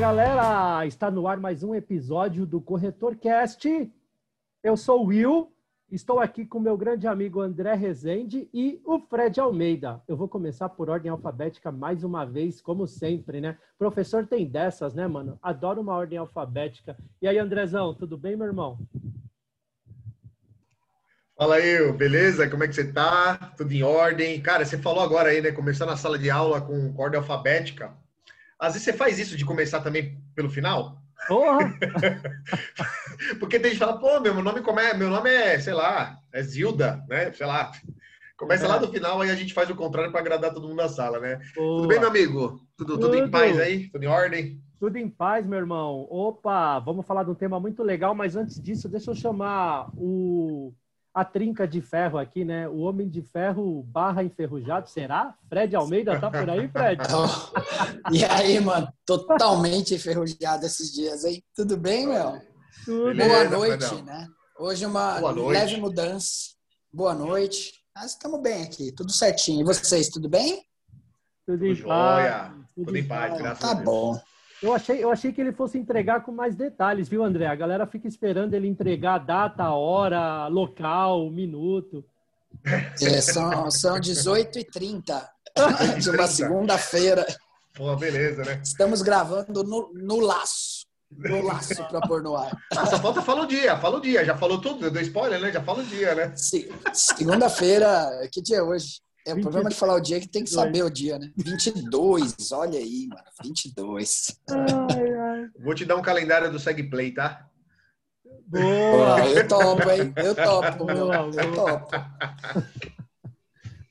Galera, está no ar mais um episódio do Corretor Cast. Eu sou o Will, estou aqui com meu grande amigo André Rezende e o Fred Almeida. Eu vou começar por ordem alfabética mais uma vez, como sempre, né? Professor tem dessas, né, mano? Adoro uma ordem alfabética. E aí, Andrezão, tudo bem, meu irmão? Fala aí, beleza? Como é que você tá? Tudo em ordem? Cara, você falou agora aí, né? Começar na sala de aula com ordem alfabética. Às vezes você faz isso de começar também pelo final? Porra! Porque tem gente que fala, pô, meu nome, come... meu nome é, sei lá, é Zilda, né? Sei lá. Começa é. lá do final, aí a gente faz o contrário para agradar todo mundo na sala, né? Boa. Tudo bem, meu amigo? Tudo, tudo, tudo em paz aí? Tudo em ordem? Tudo em paz, meu irmão. Opa, vamos falar de um tema muito legal, mas antes disso, deixa eu chamar o a trinca de ferro aqui, né? O Homem de Ferro barra enferrujado, será? Fred Almeida tá por aí, Fred? e aí, mano? Totalmente enferrujado esses dias, hein? Tudo bem, meu? Tudo. Boa noite, né? Hoje uma leve mudança. Boa noite. Nós estamos bem aqui, tudo certinho. E vocês, tudo bem? Tudo em paz. Tudo em paz, graças tá a Deus. Tá bom. Eu achei, eu achei que ele fosse entregar com mais detalhes, viu, André? A galera fica esperando ele entregar data, hora, local, minuto. É, são, são 18h30 de uma segunda-feira. Pô, beleza, né? Estamos gravando no, no laço. No laço para pôr no ar. Ah, só falta fala o dia, fala o dia. Já falou tudo, deu spoiler, né? Já fala o dia, né? Segunda-feira, que dia é hoje? É o problema de falar o dia é que tem que saber o dia, né? 22, olha aí, mano. 22. Ai, ai. Vou te dar um calendário do SegPlay, tá? Boa! Eu topo, hein? Eu topo, meu. Eu topo.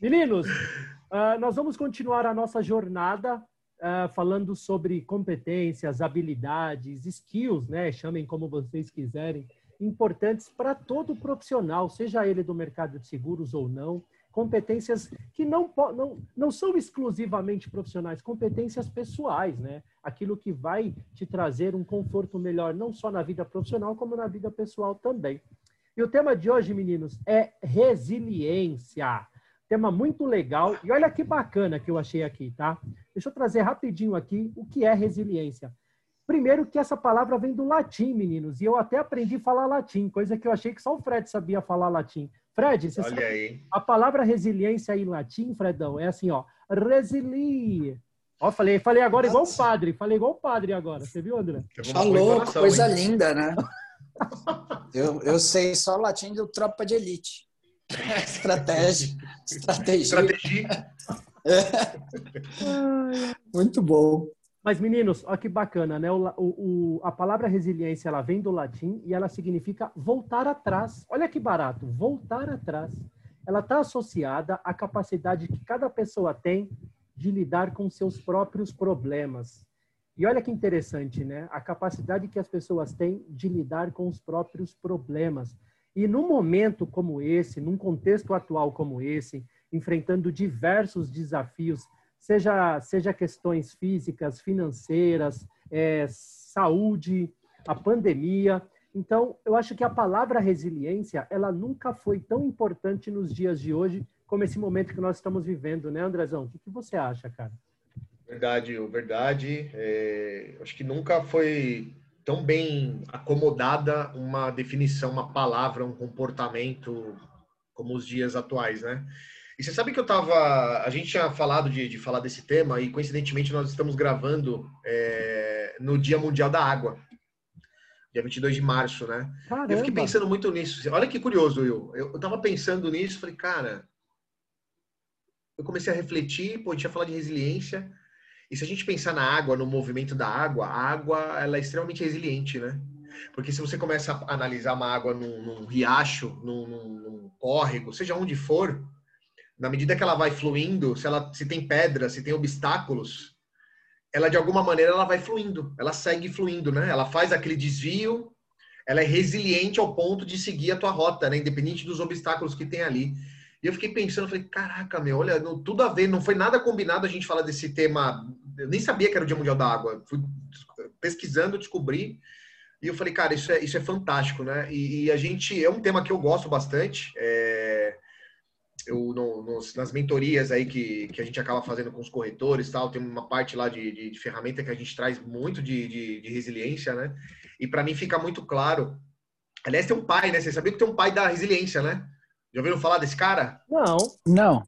Meninos, uh, nós vamos continuar a nossa jornada uh, falando sobre competências, habilidades, skills, né? Chamem como vocês quiserem, importantes para todo profissional, seja ele do mercado de seguros ou não competências que não, não, não são exclusivamente profissionais, competências pessoais, né? Aquilo que vai te trazer um conforto melhor, não só na vida profissional, como na vida pessoal também. E o tema de hoje, meninos, é resiliência. Tema muito legal. E olha que bacana que eu achei aqui, tá? Deixa eu trazer rapidinho aqui o que é resiliência. Primeiro que essa palavra vem do latim, meninos, e eu até aprendi a falar latim, coisa que eu achei que só o Fred sabia falar latim. Fred, você Olha sabe, aí. a palavra resiliência em latim, Fredão, é assim, ó, resilie. Ó, falei, falei agora Nossa. igual o padre, falei igual o padre agora, você viu, André? Falou, coisa hein? linda, né? eu, eu sei só o latim do tropa de elite. Estratégia. Estratégia. Estratégia. Muito bom. Mas, meninos, olha que bacana, né? O, o, a palavra resiliência ela vem do latim e ela significa voltar atrás. Olha que barato, voltar atrás. Ela está associada à capacidade que cada pessoa tem de lidar com seus próprios problemas. E olha que interessante, né? A capacidade que as pessoas têm de lidar com os próprios problemas. E num momento como esse, num contexto atual como esse, enfrentando diversos desafios seja, seja questões físicas, financeiras, é, saúde, a pandemia. Então, eu acho que a palavra resiliência, ela nunca foi tão importante nos dias de hoje como esse momento que nós estamos vivendo, né, Andrezão? O que, você acha, cara? Verdade, verdade. É, acho que nunca foi tão bem acomodada uma definição, uma palavra, um comportamento como os dias atuais, né? E você sabe que eu tava. A gente tinha falado de, de falar desse tema e, coincidentemente, nós estamos gravando é, no Dia Mundial da Água, dia 22 de março, né? Caramba. Eu fiquei pensando muito nisso. Olha que curioso, Will. Eu, eu tava pensando nisso, falei, cara. Eu comecei a refletir, pô, a gente ia falar de resiliência. E se a gente pensar na água, no movimento da água, a água ela é extremamente resiliente, né? Porque se você começa a analisar uma água num, num riacho, num, num córrego, seja onde for, na medida que ela vai fluindo, se ela se tem pedra, se tem obstáculos, ela de alguma maneira ela vai fluindo, ela segue fluindo, né? Ela faz aquele desvio, ela é resiliente ao ponto de seguir a tua rota, né? Independente dos obstáculos que tem ali. E eu fiquei pensando, falei, caraca, meu, olha, não, tudo a ver, não foi nada combinado a gente falar desse tema. Eu nem sabia que era o Dia Mundial da Água. Fui pesquisando, descobri. E eu falei, cara, isso é, isso é fantástico, né? E, e a gente, é um tema que eu gosto bastante. É eu no, nos, nas mentorias aí que, que a gente acaba fazendo com os corretores tal, tem uma parte lá de, de, de ferramenta que a gente traz muito de, de, de resiliência, né? E para mim fica muito claro. Aliás, tem um pai, né? Você sabia que tem um pai da resiliência, né? Já ouviram falar desse cara? Não. Não.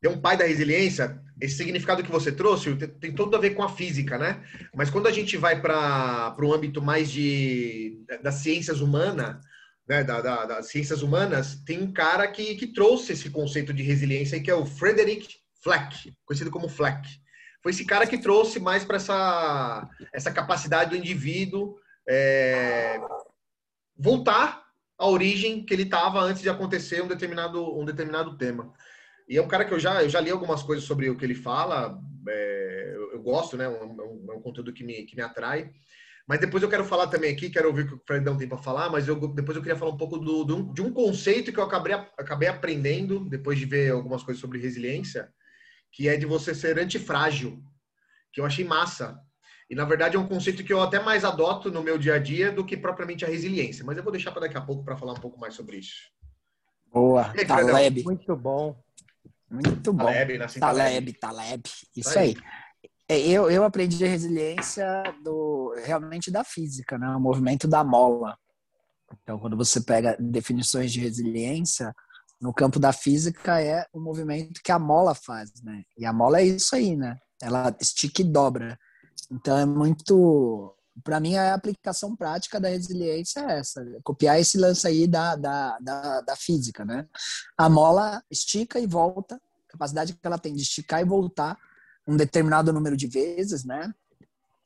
Tem um pai da resiliência. Esse significado que você trouxe tem, tem tudo a ver com a física, né? Mas quando a gente vai para o âmbito mais de das ciências humanas, né, da, da, das ciências humanas, tem um cara que, que trouxe esse conceito de resiliência, que é o Frederick Fleck, conhecido como Fleck. Foi esse cara que trouxe mais para essa, essa capacidade do indivíduo é, voltar à origem que ele estava antes de acontecer um determinado, um determinado tema. E é um cara que eu já, eu já li algumas coisas sobre o que ele fala, é, eu, eu, gosto, né? É um, é um, conteúdo que me, que me atrai. Mas depois eu quero falar também aqui, quero ouvir o que o Fredão tem para falar, mas eu, depois eu queria falar um pouco do, do, de um conceito que eu acabei, acabei aprendendo, depois de ver algumas coisas sobre resiliência, que é de você ser antifrágil, que eu achei massa. E, na verdade, é um conceito que eu até mais adoto no meu dia a dia do que propriamente a resiliência. Mas eu vou deixar para daqui a pouco para falar um pouco mais sobre isso. Boa, aí, Taleb. Muito bom. Muito bom. Taleb, Taleb, Taleb. Isso aí. É, eu, eu aprendi resiliência do realmente da física, né? O movimento da mola. Então, quando você pega definições de resiliência, no campo da física é o movimento que a mola faz, né? E a mola é isso aí, né? Ela estica e dobra. Então é muito, para mim a aplicação prática da resiliência é essa, copiar esse lance aí da, da, da, da física, né? A mola estica e volta, capacidade que ela tem de esticar e voltar um determinado número de vezes, né?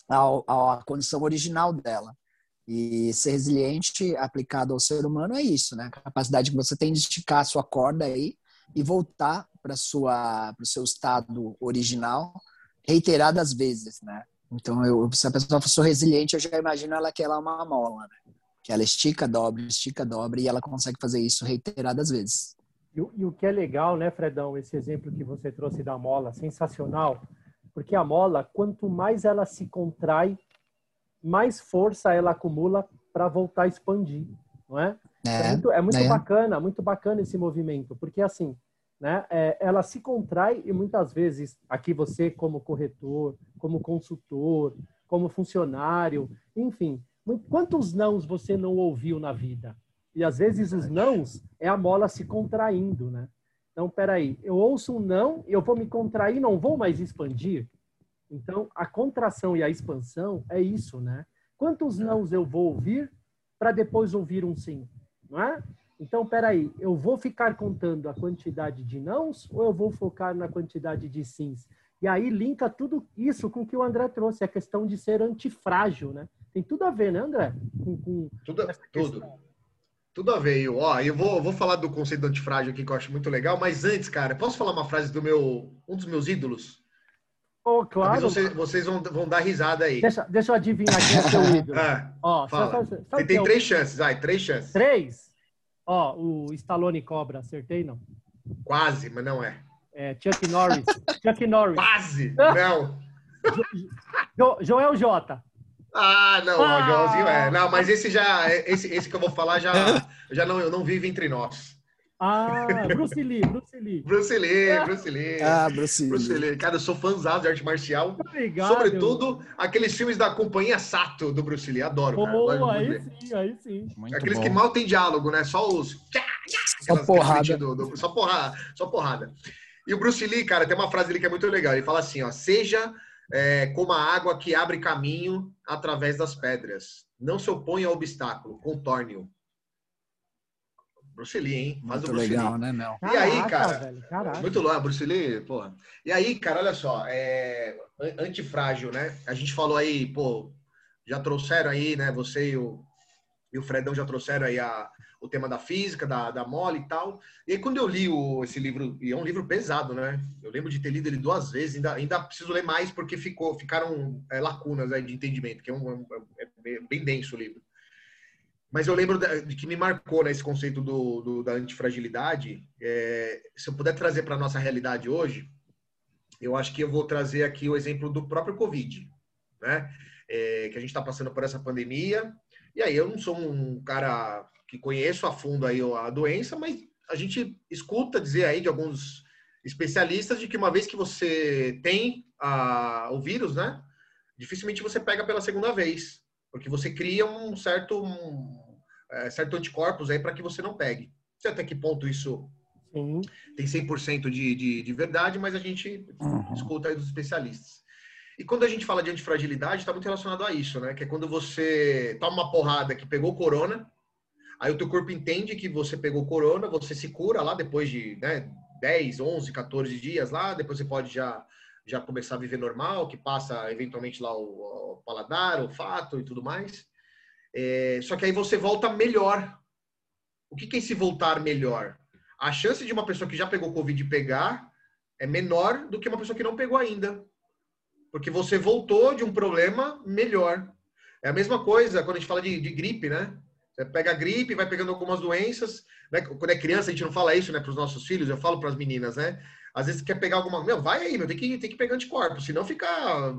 À, condição original dela. E ser resiliente aplicado ao ser humano é isso, né? A capacidade que você tem de esticar a sua corda aí e voltar para sua para o seu estado original reiteradas vezes, né? Então, eu, se a pessoa for resiliente, eu já imagino ela que ela é uma mola, né? Que ela estica, dobra, estica, dobra e ela consegue fazer isso reiteradas vezes. E, e, o que é legal, né, Fredão, esse exemplo que você trouxe da mola, sensacional, porque a mola, quanto mais ela se contrai, mais força ela acumula para voltar a expandir, não é? É, é muito, é muito é. bacana, muito bacana esse movimento, porque assim, né, é, ela se contrai e muitas vezes, aqui você como corretor, como consultor, como funcionário, enfim, quantos nãos você não ouviu na vida? E às vezes os nãos é a mola se contraindo, né? Então, peraí, eu ouço um não, eu vou me contrair, não vou mais expandir? Então, a contração e a expansão é isso, né? Quantos nãos eu vou ouvir para depois ouvir um sim, não é? Então, peraí, eu vou ficar contando a quantidade de nãos ou eu vou focar na quantidade de sims? E aí linka tudo isso com o que o André trouxe, a questão de ser antifrágil, né? Tem tudo a ver, né, André? Com, com tudo, tudo. Tudo a ver. Eu, ó, eu vou, vou falar do conceito antifrágil aqui, que eu acho muito legal, mas antes, cara, posso falar uma frase do meu, um dos meus ídolos? Oh, claro. Vocês, vocês vão, vão dar risada aí. Deixa, deixa eu adivinhar quem é seu ídolo. ah, ó, fala. Sabe, sabe, Você tem é três chances, vai, três chances. Três? Ó, o Stallone Cobra, acertei, não? Quase, mas não é. É, Chuck Norris. Chuck Norris. Quase, não. jo, Joel J. Ah, não, ah! o Joãozinho é. Não, mas esse já, esse, esse que eu vou falar já, já não, eu não vive entre nós. Ah, Bruce Lee, Bruce Lee. Bruce Lee, Bruce Lee. Ah, Bruce Lee. Bruce Lee. Cara, eu sou fãzão de arte marcial. Obrigado. Sobretudo aqueles filmes da companhia Sato do Bruce Lee. Adoro, cara. Oh, aí sim, aí sim. Muito aqueles bom. que mal tem diálogo, né? Só os... Só porrada. Do, do, só porrada. Só porrada. E o Bruce Lee, cara, tem uma frase dele que é muito legal. Ele fala assim, ó. Seja é, como a água que abre caminho através das pedras. Não se oponha ao obstáculo, contorne-o. Bruce Lee, hein? Faz muito o Bruce legal, Lee. né, Mel? E aí, cara? muito louco, Bruce Lee, porra. E aí, cara, olha só, é, antifrágil, né? A gente falou aí, pô, já trouxeram aí, né? Você e o, e o Fredão já trouxeram aí a, o tema da física, da, da mole e tal. E aí, quando eu li o, esse livro, e é um livro pesado, né? Eu lembro de ter lido ele duas vezes, ainda, ainda preciso ler mais porque ficou, ficaram é, lacunas aí de entendimento, que é, um, é, é bem denso o livro. Mas eu lembro de que me marcou né, esse conceito do, do da antifragilidade. É, se eu puder trazer para a nossa realidade hoje, eu acho que eu vou trazer aqui o exemplo do próprio Covid, né? É, que a gente está passando por essa pandemia. E aí, eu não sou um cara que conheço a fundo aí a doença, mas a gente escuta dizer aí de alguns especialistas de que uma vez que você tem a, o vírus, né, dificilmente você pega pela segunda vez, porque você cria um certo um, é, certo anticorpos aí para que você não pegue. Não sei até que ponto isso Sim. tem 100% de, de, de verdade, mas a gente uhum. escuta aí dos especialistas. E quando a gente fala de antifragilidade, está muito relacionado a isso, né? Que é quando você toma uma porrada que pegou corona, aí o teu corpo entende que você pegou corona, você se cura lá depois de né, 10, 11, 14 dias lá, depois você pode já, já começar a viver normal, que passa eventualmente lá o, o paladar, o olfato e tudo mais. É, só que aí você volta melhor. O que, que é esse voltar melhor? A chance de uma pessoa que já pegou Covid pegar é menor do que uma pessoa que não pegou ainda. Porque você voltou de um problema melhor. É a mesma coisa quando a gente fala de, de gripe, né? Você pega a gripe, vai pegando algumas doenças. Né? Quando é criança, a gente não fala isso né, para os nossos filhos, eu falo para as meninas, né? Às vezes quer pegar alguma. Meu, vai aí, meu, tem que, tem que pegar anticorpos, senão fica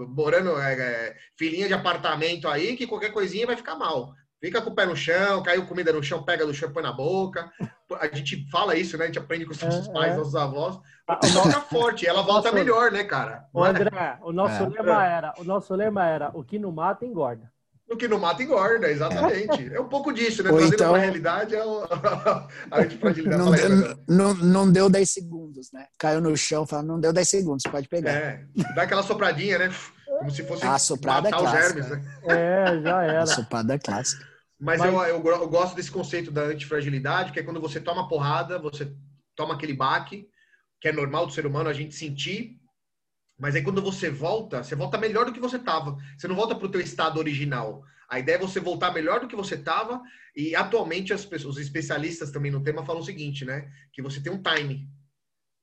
morando é, é, filhinha de apartamento aí, que qualquer coisinha vai ficar mal. Fica com o pé no chão, caiu comida no chão, pega do chão, põe na boca. A gente fala isso, né? A gente aprende com os nossos é, pais, é. nossos avós. Ah, fica forte, ela volta nosso... melhor, né, cara? O André, o nosso, é. lema era, o nosso lema era: o que não mata, engorda. O que não mata engorda, exatamente. É um pouco disso, né? Ou Trazendo então, realidade, é o... a antifragilidade. Não, deu, não, não deu 10 segundos, né? Caiu no chão, fala, não deu 10 segundos, pode pegar. É, dá aquela sopradinha, né? Como se fosse a soprada matar clássica. os germes, né? É, já era. A soprada clássica. Mas, Mas... Eu, eu, eu, gosto desse conceito da antifragilidade, que é quando você toma porrada, você toma aquele baque, que é normal do ser humano a gente sentir, mas aí quando você volta, você volta melhor do que você estava. Você não volta para o teu estado original. A ideia é você voltar melhor do que você estava. E atualmente as pessoas, os especialistas também no tema falam o seguinte, né? Que você tem um time.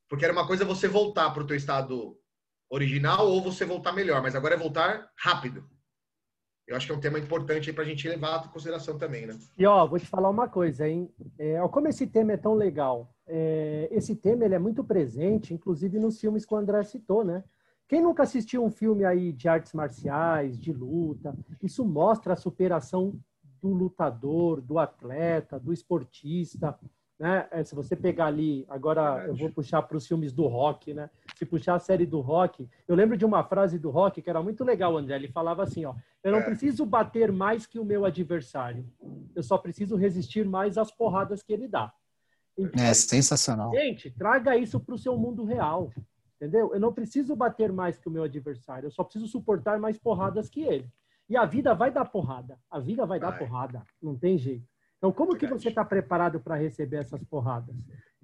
Porque era uma coisa você voltar para o teu estado original ou você voltar melhor, mas agora é voltar rápido. Eu acho que é um tema importante para a gente levar em consideração também, né? E ó, vou te falar uma coisa, hein? É, como esse tema é tão legal, é, esse tema ele é muito presente, inclusive nos filmes que o André citou, né? Quem nunca assistiu um filme aí de artes marciais, de luta, isso mostra a superação do lutador, do atleta, do esportista, né? É, se você pegar ali, agora eu vou puxar para os filmes do rock, né? Se puxar a série do rock, eu lembro de uma frase do rock que era muito legal, André. Ele falava assim, ó, eu não é. preciso bater mais que o meu adversário, eu só preciso resistir mais às porradas que ele dá. Então, é sensacional. Gente, traga isso para o seu mundo real. Entendeu? Eu não preciso bater mais que o meu adversário, eu só preciso suportar mais porradas que ele. E a vida vai dar porrada. A vida vai, dar porrada. Não tem jeito. Então, como Verdade. que você está preparado para receber essas porradas?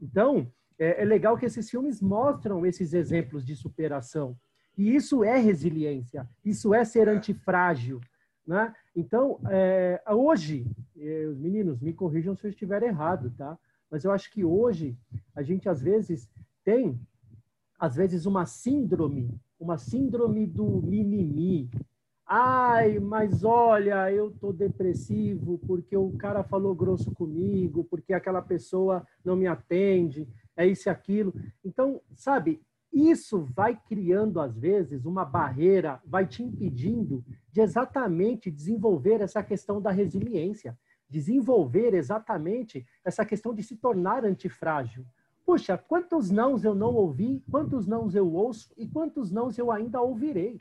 Então, é, é, legal que esses filmes mostram esses exemplos de superação. E isso é resiliência. Isso é ser é. antifrágil. Né? Então, é, hoje, é, os meninos, me corrijam se eu estiver errado, tá? Mas eu acho que hoje a gente às vezes tem às vezes, uma síndrome, uma síndrome do mimimi. Ai, mas olha, eu tô depressivo porque o cara falou grosso comigo, porque aquela pessoa não me atende, é isso e aquilo. Então, sabe, isso vai criando, às vezes, uma barreira, vai te impedindo de exatamente desenvolver essa questão da resiliência, desenvolver exatamente essa questão de se tornar antifrágil. Puxa, quantos nãos eu não ouvi, quantos nãos eu ouço e quantos nãos eu ainda ouvirei.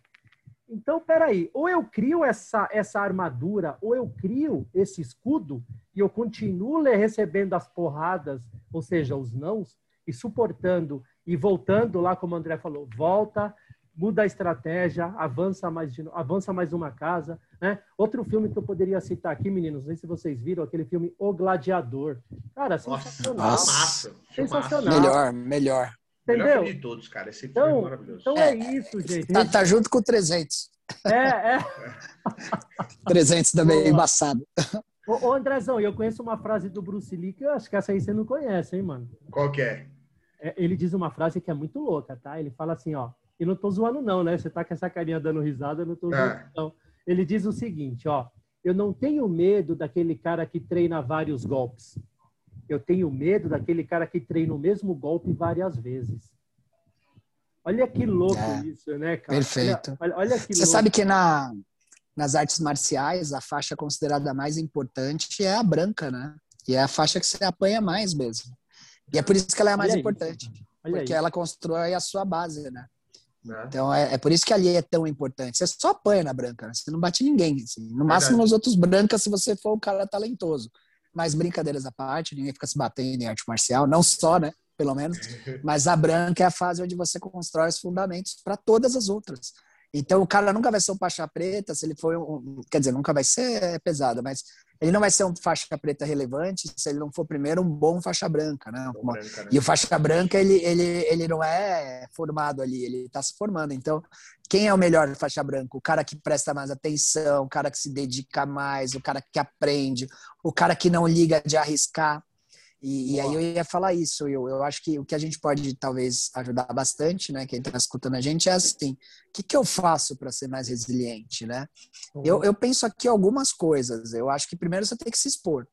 Então, peraí, ou eu crio essa, essa armadura, ou eu crio esse escudo e eu continuo recebendo as porradas, ou seja, os nãos, e suportando e voltando lá, como o André falou, volta, muda a estratégia, avança mais, de, avança mais uma casa. Né? Outro filme que eu poderia citar aqui, meninos, não sei se vocês viram, aquele filme O Gladiador. Cara, sensacional. Nossa, sensacional. Melhor, melhor. Entendeu? Melhor de todos, cara. Esse filme então, é maravilhoso. Então é, é isso, gente. Tá, tá, junto com o 300. É, é. 300 também é embaçado. Ô, ô, Andrezão, eu conheço uma frase do Bruce Lee que eu acho que essa aí você não conhece, hein, mano? Qual que é? é ele diz uma frase que é muito louca, tá? Ele fala assim, ó, e não tô zoando não, né? Você tá com essa carinha dando risada, eu não tô zoando é. não. Ele diz o seguinte, ó, eu não tenho medo daquele cara que treina vários golpes. Eu tenho medo daquele cara que treina o mesmo golpe várias vezes. Olha que louco é, isso, né, cara? Perfeito. Olha, olha que Você louco. sabe que na, nas artes marciais, a faixa considerada mais importante é a branca, né? E é a faixa que você apanha mais mesmo. E é por isso que ela é a mais importante. porque ela constrói a sua base, né? É. Então é, é, por isso que ali é tão importante. Você só apanha na branca, né? você não bate ninguém. Assim. No máximo nos outros brancas, se você for um cara talentoso. Mas brincadeiras à parte, ninguém fica se batendo em arte marcial, não só, né? Pelo menos. Mas a branca é a fase onde você constrói os fundamentos para todas as outras. Então o cara nunca vai ser um faixa preta se ele for um, quer dizer, nunca vai ser pesado, mas ele não vai ser um faixa preta relevante se ele não for primeiro um bom faixa branca, né? Uma, branca, né? E o faixa branca ele, ele, ele não é formado ali, ele está se formando. Então, quem é o melhor faixa branca? O cara que presta mais atenção, o cara que se dedica mais, o cara que aprende, o cara que não liga de arriscar. E, e, aí eu ia falar isso. Eu, eu acho que o que a gente pode talvez ajudar bastante, né? Quem está escutando a gente é assim: o que, que eu faço para ser mais resiliente, né? Uhum. Eu, eu penso aqui algumas coisas. Eu acho que primeiro você tem que se expor,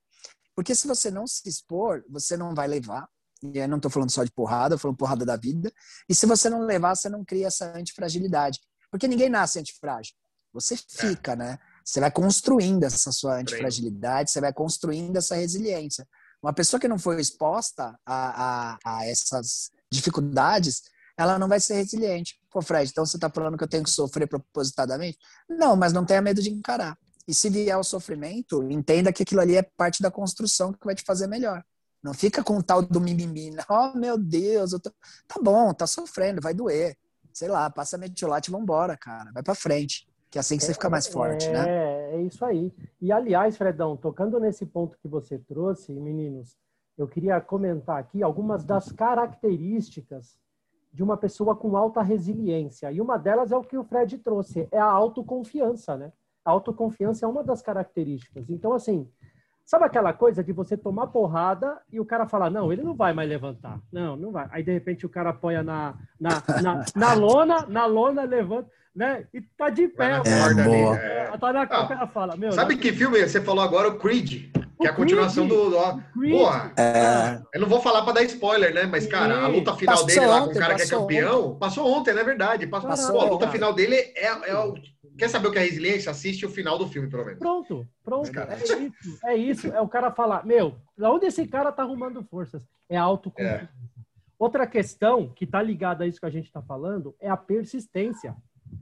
porque se você não se expor, você não vai levar. E eu não estou falando só de porrada, eu falando porrada da vida. E se você não levar, você não cria essa antifragilidade, porque ninguém nasce antifrágil. Você é. fica, é. né? Você vai construindo essa sua antifragilidade, você vai construindo essa resiliência. Uma pessoa que não foi exposta a, a, a essas dificuldades, ela não vai ser resiliente. Pô, Fred, então você está falando que eu tenho que sofrer propositadamente? Não, mas não tenha medo de encarar. E se vier o sofrimento, entenda que aquilo ali é parte da construção que vai te fazer melhor. Não fica com o tal do mimimi. Oh, meu Deus, eu tô... tá bom, tá sofrendo, vai doer. Sei lá, passa metiolate e vambora, cara. Vai pra frente. Que é assim que você fica mais forte, é, né? É, isso aí. E, aliás, Fredão, tocando nesse ponto que você trouxe, meninos, eu queria comentar aqui algumas das características de uma pessoa com alta resiliência. E uma delas é o que o Fred trouxe, é a autoconfiança, né? A autoconfiança é uma das características. Então, assim, sabe aquela coisa de você tomar porrada e o cara falar, não, ele não vai mais levantar. Não, não vai. Aí, de repente, o cara apoia na, na, na, na lona, na lona, levanta né? E tá de pé. É, boa. É. Tá na ah, ela fala, meu. Sabe que filme você falou agora? O Creed. Que é a continuação do. do Porra, é... eu não vou falar para dar spoiler, né? Mas, cara, a luta final passou dele lá com o cara que é campeão. Ontem. Passou ontem, não é verdade? Passou, passou pô, a luta final dele é, é o. Quer saber o que é resiliência? Assiste o final do filme, pelo menos. Pronto, pronto. É, é isso. É isso. É o cara falar, meu, onde esse cara tá arrumando forças? É autoconfiança. É. Outra questão que tá ligada a isso que a gente tá falando é a persistência.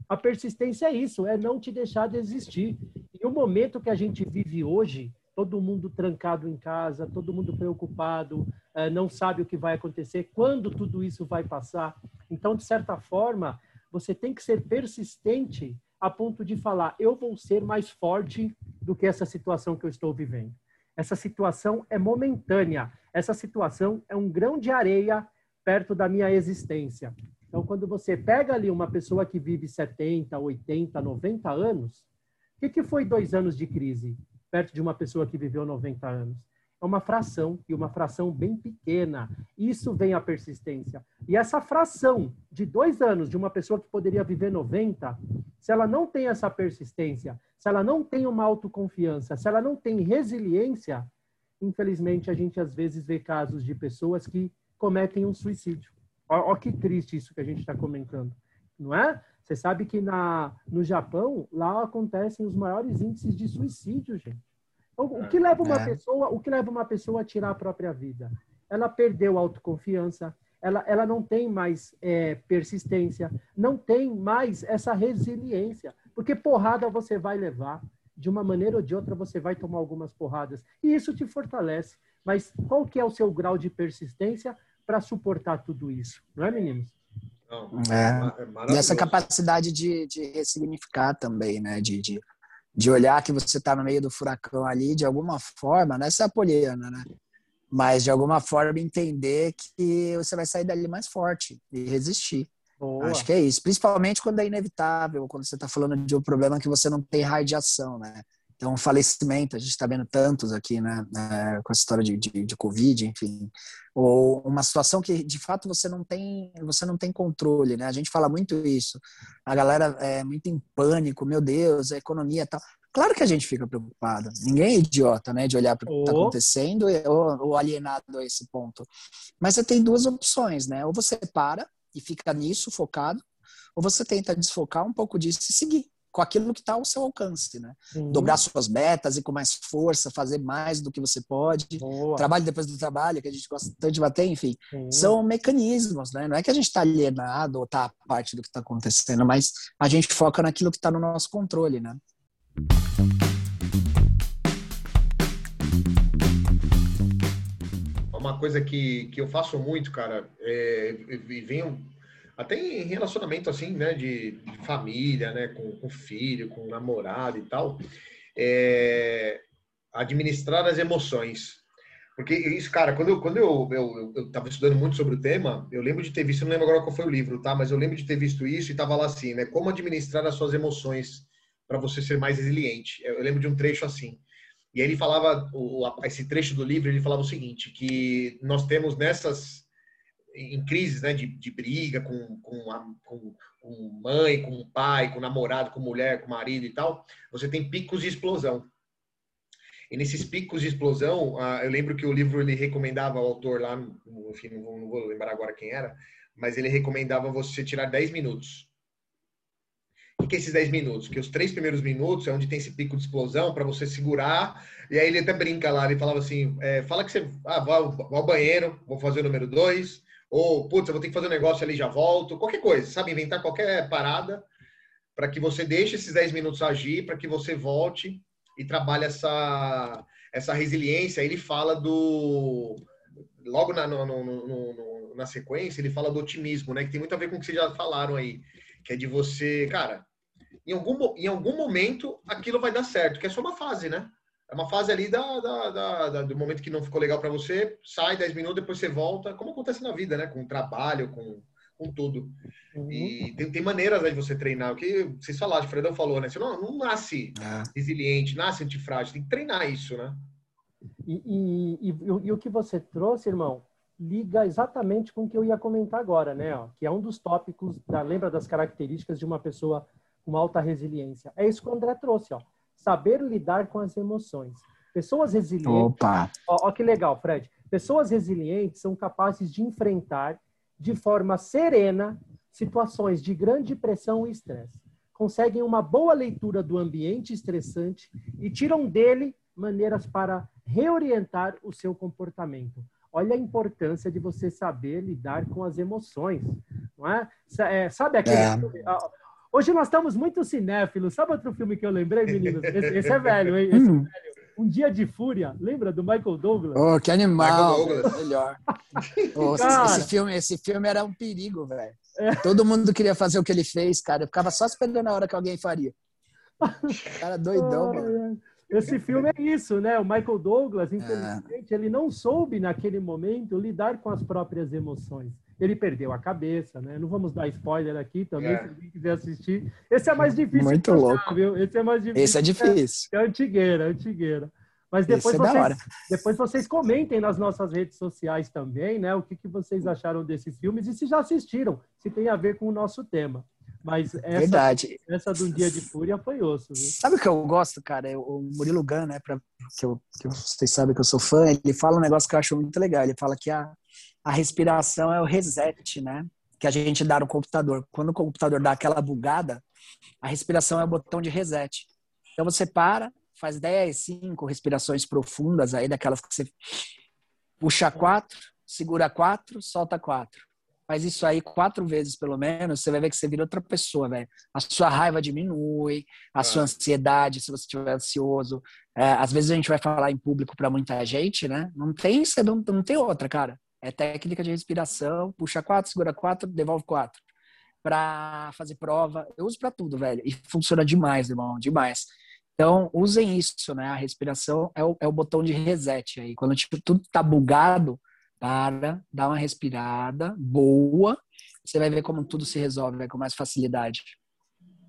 A persistência é isso, é não te deixar de existir. E o momento que a gente vive hoje, todo mundo trancado em casa, todo mundo preocupado, é, não sabe o que vai acontecer, quando tudo isso vai passar. Então, de certa forma, você tem que ser persistente a ponto de falar: eu vou ser mais forte do que essa situação que eu estou vivendo. Essa situação é momentânea. Essa situação é um grão de areia perto da minha existência. Então, quando você pega ali uma pessoa que vive 70, 80, 90 anos, o que, que foi dois anos de crise perto de uma pessoa que viveu 90 anos? É uma fração, e uma fração bem pequena. Isso vem a persistência. E essa fração de dois anos de uma pessoa que poderia viver 90, se ela não tem essa persistência, se ela não tem uma autoconfiança, se ela não tem resiliência, infelizmente a gente às vezes vê casos de pessoas que cometem um suicídio. Olha que triste isso que a gente está comentando, não é? Você sabe que na, no Japão, lá acontecem os maiores índices de suicídio, gente. Então, o que leva uma é. pessoa, o que leva uma pessoa a tirar a própria vida? Ela perdeu a autoconfiança, ela, ela não tem mais é, persistência, não tem mais essa resiliência, porque porrada você vai levar, de uma maneira ou de outra você vai tomar algumas porradas, e isso te fortalece. Mas qual que é o seu grau de persistência para suportar tudo isso, não é, meninos? Não, é, é e essa capacidade de, de ressignificar também, né? De, de, de olhar que você está no meio do furacão ali, de alguma forma, nessa é a poliana, né? Mas de alguma forma entender que você vai sair dali mais forte e resistir. Boa. Acho que é isso. Principalmente quando é inevitável, quando você está falando de um problema que você não tem radiação, né? Então, falecimento, a gente está vendo tantos aqui, né, é, com a história de, de, de, Covid, enfim, ou uma situação que, de fato, você não tem, você não tem controle, né? A gente fala muito isso. A galera é muito em pânico, meu Deus, a economia tal. Claro que a gente fica preocupado. Ninguém é idiota, né, de olhar para o que está acontecendo ou, ou alienado a esse ponto. Mas você tem duas opções, né? Ou você para e fica nisso focado, ou você tenta desfocar um pouco disso e seguir com aquilo que está ao seu alcance, né? Sim. Dobrar suas metas e com mais força, fazer mais do que você pode. Boa. Trabalho depois do trabalho, que a gente gosta tanto de bater, enfim. Sim. São mecanismos, né? Não é que a gente está alienado ou está a parte do que está acontecendo, mas a gente foca naquilo que está no nosso controle, né? Uma coisa que, que eu faço muito, cara, é, e venho até em relacionamento assim, né, de, de família, né, com, com, filho, com namorado e tal, é administrar as emoções. Porque isso, cara, quando eu, quando eu, eu, eu tava estudando muito sobre o tema, eu lembro de ter visto, não lembro agora qual foi o livro, tá? Mas eu lembro de ter visto isso e tava lá assim, né? Como administrar as suas emoções para você ser mais resiliente. Eu lembro de um trecho assim. E aí ele falava, o, esse trecho do livro, ele falava o seguinte, que nós temos nessas em crises né, de, de briga com, com, a, com, com, mãe, com pai, com namorado, com mulher, com marido e tal, você tem picos de explosão. E nesses picos de explosão, uh, eu lembro que o livro ele recomendava, o autor lá, enfim, não vou, não vou lembrar agora quem era, mas ele recomendava você tirar 10 minutos. O que é esses 10 minutos? Que os três primeiros minutos é onde tem esse pico de explosão para você segurar. E aí ele até brinca lá, ele falava assim: é, fala que você ah, vai, vai ao banheiro, vou fazer o número 2, ou, putz, eu vou ter que fazer um negócio ali já volto, qualquer coisa, sabe? Inventar qualquer parada para que você deixe esses 10 minutos agir, para que você volte e trabalhe essa, essa resiliência. Ele fala do. Logo na, no, no, no, na sequência, ele fala do otimismo, né? Que tem muito a ver com o que vocês já falaram aí. Que é de você, cara, em algum, em algum momento aquilo vai dar certo, que é só uma fase, né? É uma fase ali da, da, da, do momento que não ficou legal para você, sai 10 minutos, depois você volta, como acontece na vida, né? Com o trabalho, com, com tudo. Uhum. E tem, tem maneiras né, de você treinar. O que vocês falaram, o Fredão falou, né? Você não, não nasce é. resiliente, nasce antifrágil, tem que treinar isso, né? E, e, e, e, o que você trouxe, irmão, liga exatamente com o que eu ia comentar agora, né? Ó, que é um dos tópicos, da, lembra das características de uma pessoa com alta resiliência. É isso que o André trouxe, ó saber lidar com as emoções. Pessoas resilientes. Opa! Ó, ó, que legal, Fred. Pessoas resilientes são capazes de enfrentar de forma serena situações de grande pressão e estresse. Conseguem uma boa leitura do ambiente estressante e tiram dele maneiras para reorientar o seu comportamento. Olha a importância de você saber lidar com as emoções, não é? é sabe aquele é. Hoje nós estamos muito cinéfilos. Sabe outro filme que eu lembrei, meninos? Esse, esse é velho, hein? Esse é hum. é velho. Um Dia de Fúria. Lembra do Michael Douglas? Oh, que animal. Melhor. Oh, esse, filme, esse filme era um perigo, velho. É. Todo mundo queria fazer o que ele fez, cara. Eu ficava só esperando a hora que alguém faria. Cara doidão, oh, mano. Esse filme é isso, né? O Michael Douglas, infelizmente, é. ele não soube naquele momento lidar com as próprias emoções ele perdeu a cabeça, né? Não vamos dar spoiler aqui também, é. se alguém quiser assistir. Esse é mais difícil. Muito louco. Viu? Esse é mais difícil. Esse é difícil. É, é antigueira, é antigueira. Mas depois é vocês, depois vocês comentem nas nossas redes sociais também, né? O que, que vocês acharam desses filmes e se já assistiram, se tem a ver com o nosso tema. Mas essa, Verdade. essa do Dia de Fúria foi osso. Viu? Sabe o que eu gosto, cara? O Murilo Gun, né? Pra, que, eu, que vocês sabem que eu sou fã, ele fala um negócio que eu acho muito legal. Ele fala que a, a respiração é o reset, né? Que a gente dá no computador. Quando o computador dá aquela bugada, a respiração é o botão de reset. Então você para, faz 10, 5 respirações profundas aí, daquelas que você puxa quatro, segura quatro, solta quatro. Faz isso aí quatro vezes, pelo menos, você vai ver que você vira outra pessoa, velho. A sua raiva diminui, a sua ansiedade, se você estiver ansioso. É, às vezes a gente vai falar em público para muita gente, né? Não tem, não, não tem outra, cara. É técnica de respiração, puxa quatro, segura quatro, devolve quatro. Para fazer prova, eu uso para tudo, velho. E funciona demais, irmão, demais. Então, usem isso, né? A respiração é o, é o botão de reset aí. Quando tipo, tudo tá bugado, para, dá uma respirada boa, você vai ver como tudo se resolve né? com mais facilidade.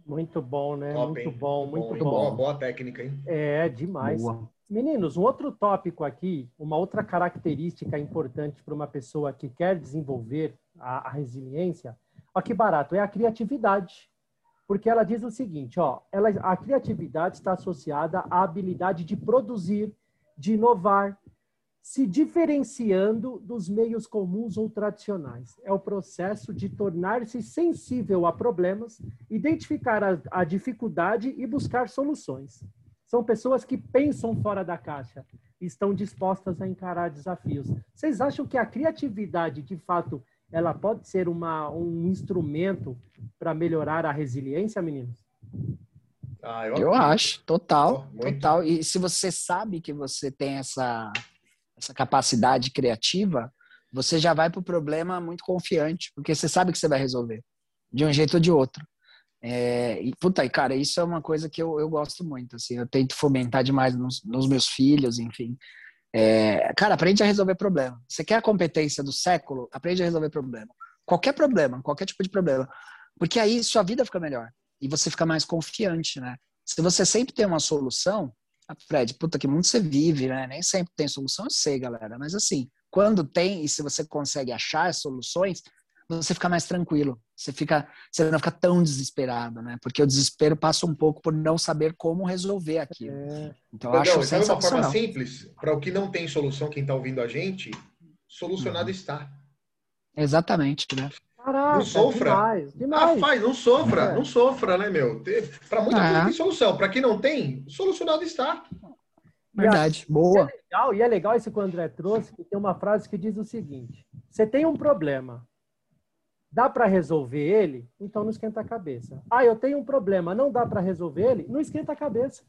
Muito bom, né? Top, muito bom, muito, muito bom. bom. Boa técnica, hein? É, demais. Boa. Meninos, um outro tópico aqui, uma outra característica importante para uma pessoa que quer desenvolver a, a resiliência, ó que barato, é a criatividade. Porque ela diz o seguinte, ó, ela, a criatividade está associada à habilidade de produzir, de inovar, se diferenciando dos meios comuns ou tradicionais. É o processo de tornar-se sensível a problemas, identificar a, a, dificuldade e buscar soluções. São pessoas que pensam fora da caixa, estão dispostas a encarar desafios. Vocês acham que a criatividade, de fato, ela pode ser uma, um instrumento para melhorar a resiliência, meninos? Ah, eu... eu... acho, total, oh, total. E se você sabe que você tem essa, essa capacidade criativa, você já vai para o problema muito confiante, porque você sabe que você vai resolver, de um jeito ou de outro. É, e, puta, e cara, isso é uma coisa que eu, eu gosto muito, assim, eu tento fomentar demais nos, nos meus filhos, enfim. É, cara, aprende a resolver problema. Você quer a competência do século? Aprende a resolver problema. Qualquer problema, qualquer tipo de problema. Porque aí sua vida fica melhor e você fica mais confiante, né? Se você sempre tem uma solução, ah, Fred, puta que mundo você vive, né? Nem sempre tem solução, eu sei, galera. Mas assim, quando tem e se você consegue achar soluções, você fica mais tranquilo. Você fica, você não fica tão desesperado, né? Porque o desespero passa um pouco por não saber como resolver aquilo. É. Então, eu acho sabe uma forma simples para o que não tem solução, quem está ouvindo a gente, solucionado uhum. está. Exatamente, né? Caraca, não sofra. Demais, demais. Ah, faz, não sofra, é. não sofra, né, meu? Para muita coisa tem solução. Para quem não tem, solucionado está. Verdade, e boa. E é, legal, e é legal isso que o André trouxe, que tem uma frase que diz o seguinte: você tem um problema, dá para resolver ele, então não esquenta a cabeça. Ah, eu tenho um problema, não dá para resolver ele, não esquenta a cabeça.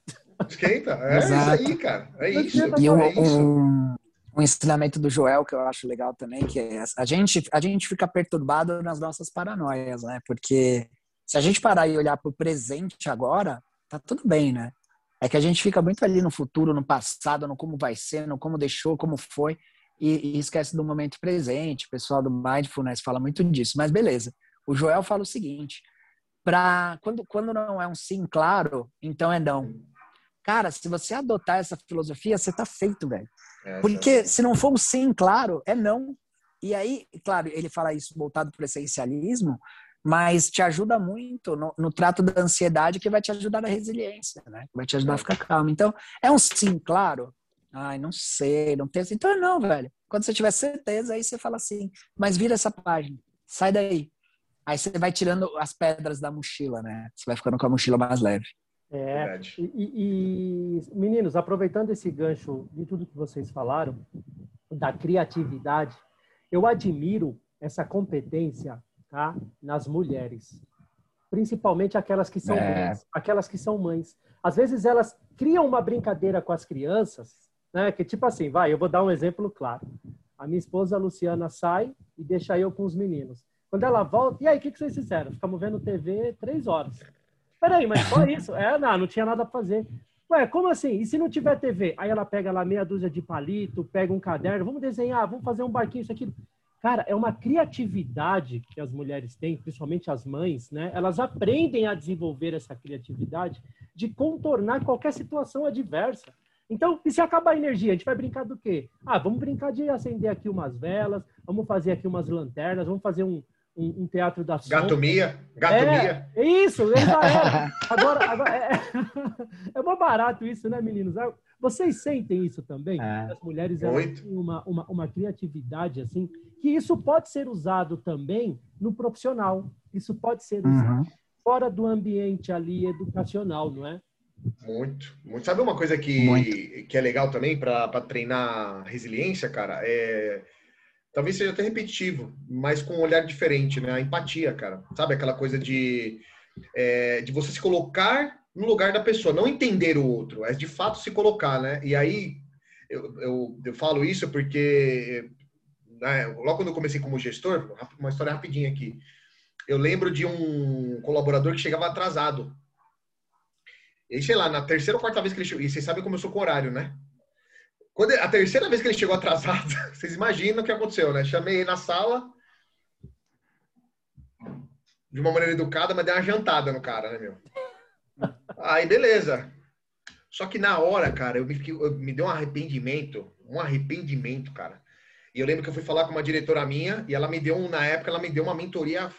Esquenta, é Exato. isso aí, cara. É não isso. E um, é isso. Um, um ensinamento do Joel que eu acho legal também, que é a gente, a gente fica perturbado nas nossas paranoias, né? Porque se a gente parar e olhar para o presente agora, tá tudo bem, né? É que a gente fica muito ali no futuro, no passado, no como vai ser, no como deixou, como foi, e, e esquece do momento presente. O pessoal do Mindfulness fala muito disso, mas beleza. O Joel fala o seguinte: para quando, quando não é um sim claro, então é não. Cara, se você adotar essa filosofia, você tá feito, velho. É, Porque se não for um sim, claro, é não. E aí, claro, ele fala isso voltado para o essencialismo, mas te ajuda muito no, no, trato da ansiedade que vai te ajudar na resiliência, né? Vai te ajudar a ficar calmo. Então, é um sim, claro. Ai, não sei, não tem. Então, não, velho. Quando você tiver certeza, aí você fala assim, mas vira essa página, sai daí. Aí você vai tirando as pedras da mochila, né? Você vai ficando com a mochila mais leve. É, e, e, meninos, aproveitando esse gancho de tudo que vocês falaram, da criatividade, eu admiro essa competência tá, nas mulheres, principalmente aquelas que são é. mães, aquelas que são mães. Às vezes elas criam uma brincadeira com as crianças, né, que tipo assim, vai, eu vou dar um exemplo claro. A minha esposa a Luciana sai e deixa eu com os meninos. Quando ela volta, e aí, o que, que vocês fizeram? Ficamos vendo TV três horas. Peraí, mas só isso? É, não, não tinha nada a fazer. Ué, como assim? E se não tiver TV? Aí ela pega lá meia dúzia de palito, pega um caderno, vamos desenhar, vamos fazer um barquinho, isso aqui. Cara, é uma criatividade que as mulheres têm, principalmente as mães, né? Elas aprendem a desenvolver essa criatividade de contornar qualquer situação adversa. Então, e se acabar a energia, a gente vai brincar do quê? Ah, vamos brincar de acender aqui umas velas, vamos fazer aqui umas lanternas, vamos fazer um, um, um teatro da sombra. Gato Mia. Gato é. É isso, era. Agora, agora é, é mais barato isso, né, meninos? Ah, vocês sentem isso também? É. As mulheres elas têm uma, uma, uma criatividade assim, que isso pode ser usado também no profissional. Isso pode ser usado uhum. fora do ambiente ali educacional, não é? Muito, muito. Sabe uma coisa que, que é legal também para treinar resiliência, cara? É talvez seja até repetitivo, mas com um olhar diferente, né? A empatia, cara. Sabe aquela coisa de, é, de você se colocar no lugar da pessoa, não entender o outro, é de fato se colocar, né? E aí eu, eu, eu falo isso porque né, logo quando eu comecei como gestor, uma história rapidinha aqui. Eu lembro de um colaborador que chegava atrasado. E sei lá, na terceira ou quarta vez que ele chegou, e vocês sabem como eu sou com horário, né? Quando, a terceira vez que ele chegou atrasado, vocês imaginam o que aconteceu, né? Chamei ele na sala, de uma maneira educada, mas dei uma jantada no cara, né, meu? Aí, beleza. Só que na hora, cara, eu me, eu, me deu um arrependimento, um arrependimento, cara. E eu lembro que eu fui falar com uma diretora minha e ela me deu, na época, ela me deu uma mentoria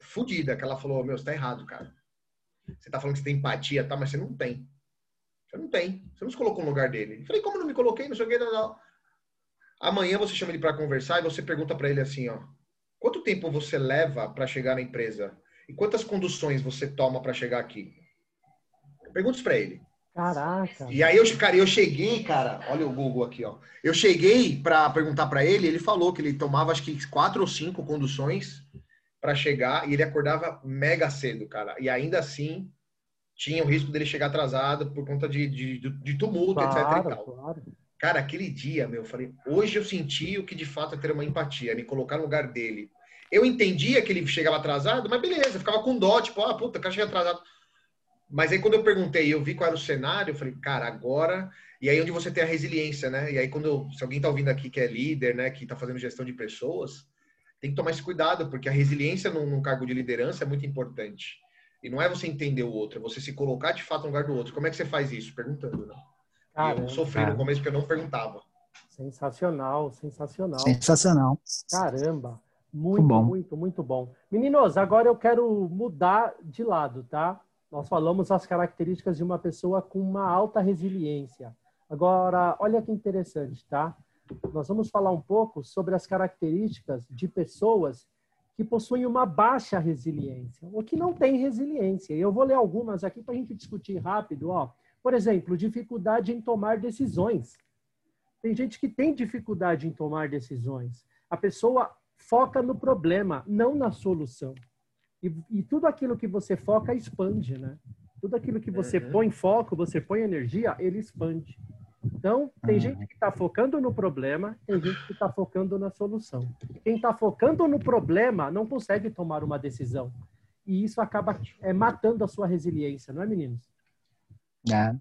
fodida, que ela falou, meu, você tá errado, cara. Você tá falando que você tem empatia, tá, mas você não tem. Você não tem. Você não se colocou no lugar dele. Eu falei, como não me coloquei? Não sei o que. Não, não. Amanhã você chama ele para conversar e você pergunta para ele assim, ó, quanto tempo você leva para chegar na empresa? E quantas conduções você toma para chegar aqui? Perguntas para ele. Caraca. E aí eu, cara, eu cheguei, cara, olha o Google aqui, ó. Eu cheguei para perguntar para ele, ele falou que ele tomava acho que quatro ou cinco conduções para chegar e ele acordava mega cedo, cara. E ainda assim tinha o risco dele chegar atrasado por conta de, de, de tumulto, claro, etc. E tal. Claro. Cara, aquele dia, meu, eu falei, hoje eu senti o que de fato é ter uma empatia, me colocar no lugar dele. Eu entendia que ele chegava atrasado, mas beleza, ficava com dó, tipo, ah, puta, o cara chega atrasado. Mas aí quando eu perguntei, eu vi qual era o cenário, eu falei, cara, agora. E aí onde você tem a resiliência, né? E aí quando se alguém tá ouvindo aqui que é líder, né, que tá fazendo gestão de pessoas, tem que tomar esse cuidado, porque a resiliência num, num cargo de liderança é muito importante. E não é você entender o outro, é você se colocar de fato no lugar do outro. Como é que você faz isso? Perguntando, né? Caramba, eu sofri cara. no começo porque eu não perguntava. Sensacional, sensacional. Sensacional. Caramba. Muito, muito, bom. muito, muito bom. Meninos, agora eu quero mudar de lado, tá? Nós falamos as características de uma pessoa com uma alta resiliência. Agora, olha que interessante, tá? Nós vamos falar um pouco sobre as características de pessoas que possuem uma baixa resiliência, ou que não têm resiliência. Eu vou ler algumas aqui para a gente discutir rápido. Ó. Por exemplo, dificuldade em tomar decisões. Tem gente que tem dificuldade em tomar decisões. A pessoa foca no problema, não na solução. E, e, tudo aquilo que você foca expande, né? Tudo aquilo que você uhum. põe foco, você põe energia, ele expande. Então, tem uhum. gente que está focando no problema, tem gente que está focando na solução. Quem está focando no problema não consegue tomar uma decisão. E isso acaba é, matando a sua resiliência, não é, meninos? É.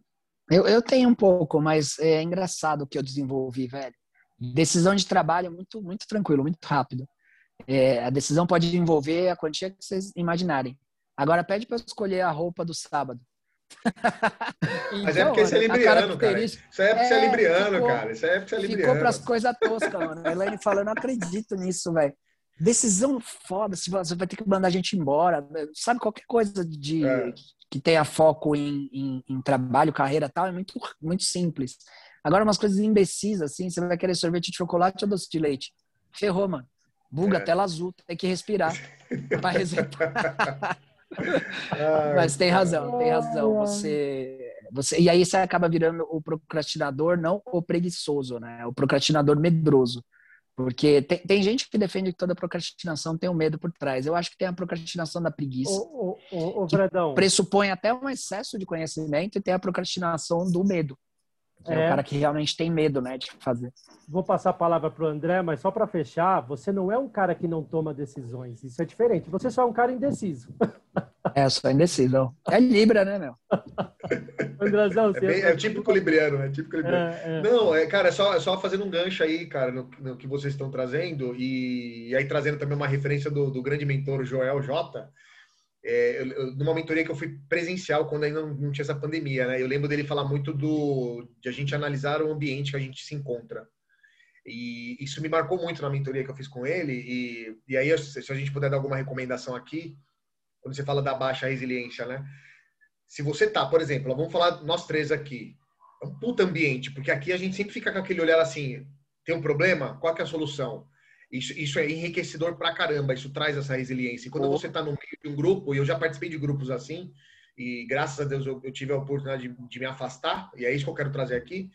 Eu, eu tenho um pouco, mas é engraçado o que eu desenvolvi, velho. Decisão de trabalho é muito, muito tranquilo, muito rápido. É, a decisão pode envolver a quantia que vocês imaginarem. Agora pede para escolher a roupa do sábado. Então, Mas é porque você é libriano, cara. Isso é porque você é, é libriano, ficou, cara. Isso é porque você é libriano. Ficou para as coisas toscas, mano. A Elaine falou, eu não acredito nisso, velho. Decisão foda, você vai ter que mandar a gente embora. Sabe, qualquer coisa de é. que tenha foco em, em, em trabalho, carreira tal, é muito, muito simples. Agora, umas coisas imbecis, assim, você vai querer sorvete de chocolate ou doce de leite. Ferrou, mano. Buga, é. tela azul, tem que respirar para resetar. Mas tem razão, tem razão. Você, você e aí você acaba virando o procrastinador, não o preguiçoso, né? O procrastinador medroso. Porque tem, tem gente que defende que toda procrastinação tem um medo por trás. Eu acho que tem a procrastinação da preguiça. Ô, ô, ô, Fredão. pressupõe até um excesso de conhecimento e tem a procrastinação do medo. É, é o cara que realmente tem medo, né, de fazer. Vou passar a palavra para o André, mas só para fechar, você não é um cara que não toma decisões. Isso é diferente. Você só é um cara indeciso. É, só indeciso. É Libra, né, meu? Andrezão, é, bem, é típico libriano, é típico libriano. É, é. Não, é, cara, é só, é só fazendo um gancho aí, cara, no, no que vocês estão trazendo, e, e, aí trazendo também uma referência do, do grande mentor Joel J., é, eu, numa mentoria que eu fui presencial quando ainda não, não, tinha essa pandemia, né? Eu lembro dele falar muito do de a gente analisar o ambiente que a gente se encontra. E isso me marcou muito na mentoria que eu fiz com ele. E, e aí, se a gente puder dar alguma recomendação aqui, quando você fala da baixa resiliência, né? Se você tá, por exemplo, vamos falar nós três aqui, é um puta ambiente, porque aqui a gente sempre fica com aquele olhar assim: tem um problema? Qual é a solução? Isso, isso é enriquecedor pra caramba, isso traz essa resiliência. E quando você está no meio de um grupo, e eu já participei de grupos assim, e graças a Deus eu, eu tive a oportunidade de, de, me afastar, e é isso que eu quero trazer aqui.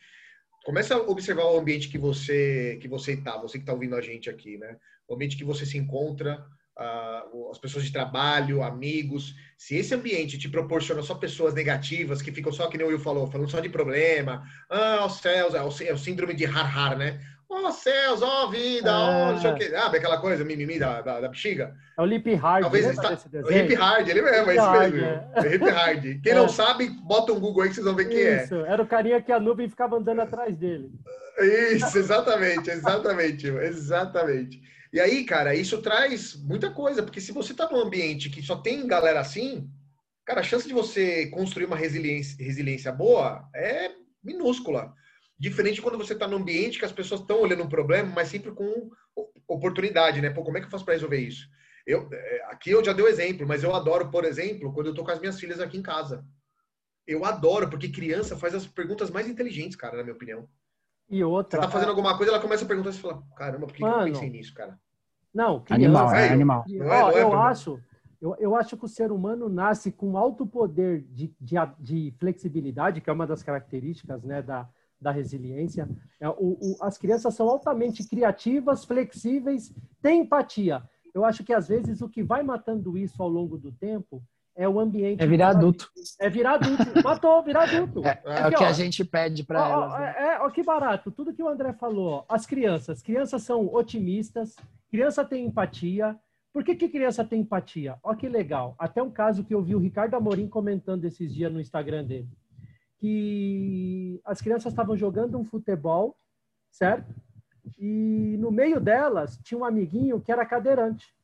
Começa a observar o ambiente que você que você está, você que está ouvindo a gente aqui, né? O ambiente que você se encontra, uh, as pessoas de trabalho, amigos. Se esse ambiente te proporciona só pessoas negativas, que ficam só, que nem o Will falou, falando só de problema, ah, os céus, é o, é o síndrome de har-har, né? Ó oh, céus, ó oh, vida, ó, oh, não sei o quê. Ah, aquela coisa, mimimi da, da, da bexiga. É o Lip Hard. Talvez está... O Lip Hard, ele mesmo, é isso mesmo. É. é Lip Hard. Quem é. não sabe, bota um Google aí que vocês vão ver quem é. Isso, era o carinha que a nuvem ficava andando atrás dele. Isso, exatamente, exatamente, exatamente. E aí, cara, isso traz muita coisa, porque se você tá num ambiente que só tem galera assim, cara, a chance de você construir uma resiliência, resiliência boa é minúscula. Diferente quando você está num ambiente que as pessoas estão olhando um problema, mas sempre com oportunidade, né? Pô, como é que eu faço para resolver isso? Eu, é, aqui eu já dei o exemplo, mas eu adoro, por exemplo, quando eu tô com as minhas filhas aqui em casa. Eu adoro, porque criança faz as perguntas mais inteligentes, cara, na minha opinião. E outra. Você tá fazendo alguma coisa, ela começa a perguntar e fala: caramba, por que, Mano, que eu pensei nisso, cara? Não, criança, animal, é animal. Não é, não é, eu acho, eu, eu acho que o ser humano nasce com alto poder de, de, de flexibilidade, que é uma das características né, da, da resiliência. É, o, o, as crianças são altamente criativas, flexíveis, têm empatia. Eu acho que, às vezes, o que vai matando isso ao longo do tempo é o ambiente. É virar adulto. É virar adulto. Matou, virar adulto. É, é Aqui, o que ó, a gente pede para elas. Né? É, é, ó, que barato. Tudo que o André falou. As crianças. Crianças são otimistas. Criança tem empatia. Por que, que criança tem empatia? Olha que legal. Até um caso que eu vi o Ricardo Amorim comentando esses dias no Instagram dele. Que as crianças estavam jogando um futebol, certo? E no meio delas tinha um amiguinho que era cadeirante.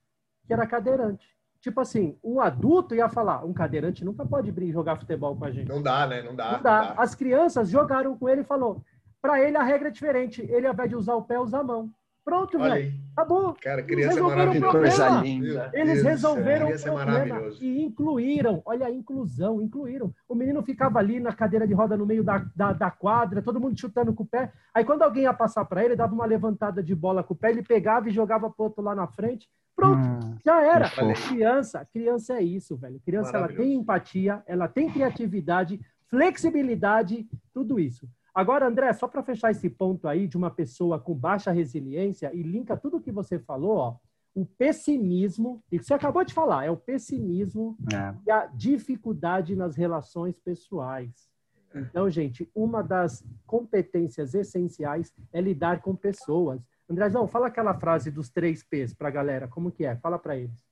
Que era cadeirante. Tipo assim, um adulto ia falar, um cadeirante nunca pode jogar futebol com a gente. Não dá, né? Não dá. Não dá. Não dá. As crianças jogaram com ele e falou, para ele a regra é diferente. Ele, ao invés de usar o pé, usa a mão. Pronto, velho. Acabou. Cara, criança é maravilhosa. Coisa linda. Eles Deus resolveram o problema é e incluíram. Olha a inclusão, incluíram. O menino ficava ali na cadeira de roda no meio da, da, da quadra, todo mundo chutando com o pé. Aí quando alguém ia passar para ele, dava uma levantada de bola com o pé, ele pegava e jogava pro outro lá na frente. Pronto, hum, já era. Criança, criança é isso, velho. Criança ela tem empatia, ela tem criatividade, flexibilidade, tudo isso. Agora, André, só para fechar esse ponto aí de uma pessoa com baixa resiliência e linka tudo que você falou, ó, o pessimismo, e que você acabou de falar, é o pessimismo é. e a dificuldade nas relações pessoais. Então, gente, uma das competências essenciais é lidar com pessoas. Andrezão, fala aquela frase dos três P's para a galera, como que é? Fala para eles.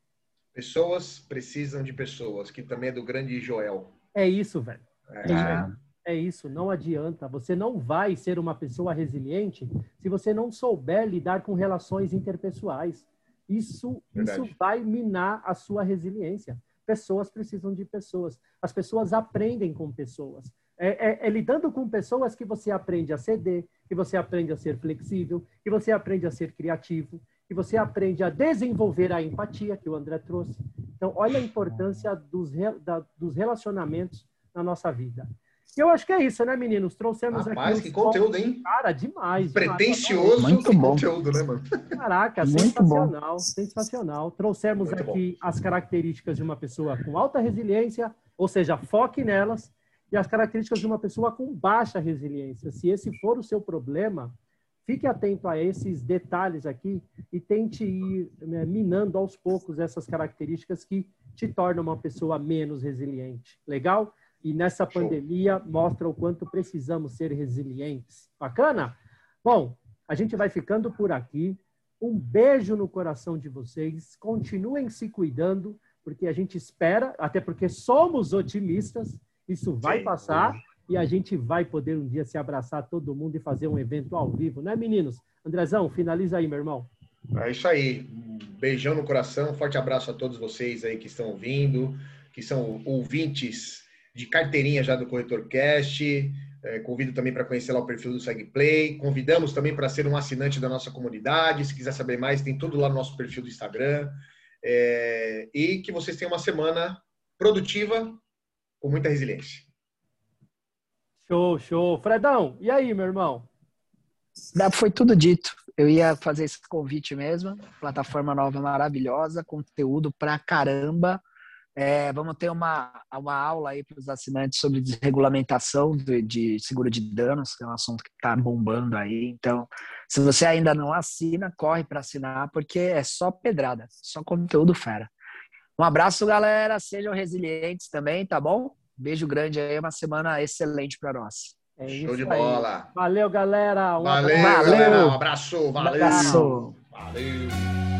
Pessoas precisam de pessoas, que também é do grande Joel. É isso, velho. É. é. É isso, não adianta. Você não vai ser uma pessoa resiliente se você não souber lidar com relações interpessoais. Isso, isso vai minar a sua resiliência. Pessoas precisam de pessoas. As pessoas aprendem com pessoas. É, é, é, lidando com pessoas que você aprende a ceder, que você aprende a ser flexível, que você aprende a ser criativo, que você aprende a desenvolver a empatia que o André trouxe. Então, olha a importância dos, da, dos relacionamentos na nossa vida. Eu acho que é isso, né, meninos? Trouxemos Rapaz, aqui. que conteúdo, hein? Cara, demais. Pretencioso Muito bom. conteúdo, né, mano? Caraca, Muito sensacional, bom. sensacional. Trouxemos Muito aqui bom. as características de uma pessoa com alta resiliência, ou seja, foque nelas, e as características de uma pessoa com baixa resiliência. Se esse for o seu problema, fique atento a esses detalhes aqui e tente ir né, minando aos poucos essas características que te tornam uma pessoa menos resiliente. Legal? E nessa Show. pandemia mostra o quanto precisamos ser resilientes. Bacana? Bom, a gente vai ficando por aqui. Um beijo no coração de vocês. Continuem se cuidando, porque a gente espera, até porque somos otimistas, isso vai Sim. passar e a gente vai poder um dia se abraçar todo mundo e fazer um evento ao vivo, né, meninos? Andrezão, finaliza aí, meu irmão. É isso aí. Um beijão no coração, forte abraço a todos vocês aí que estão ouvindo, que são ouvintes de carteirinha já do Corretor Cast. É, convido também para conhecer lá o perfil do SegPlay. Convidamos também para ser um assinante da nossa comunidade. Se quiser saber mais, tem tudo lá no nosso perfil do Instagram. É, e que vocês tenham uma semana produtiva com muita resiliência. Show, show. Fredão, e aí, meu irmão? Foi tudo dito. Eu ia fazer esse convite mesmo. Plataforma nova maravilhosa, conteúdo pra caramba. É, vamos ter uma, uma aula aí para os assinantes sobre desregulamentação de, de, seguro de danos, que é um assunto que está bombando aí. Então, se você ainda não assina, corre para assinar, porque é só pedrada, só conteúdo fera. Um abraço, galera. Sejam resilientes também, tá bom? Beijo grande aí, uma semana excelente para nós. É Show de bola. Valeu, galera. Um valeu, abraço. galera. Um abraço. Valeu. Um abraço. Valeu.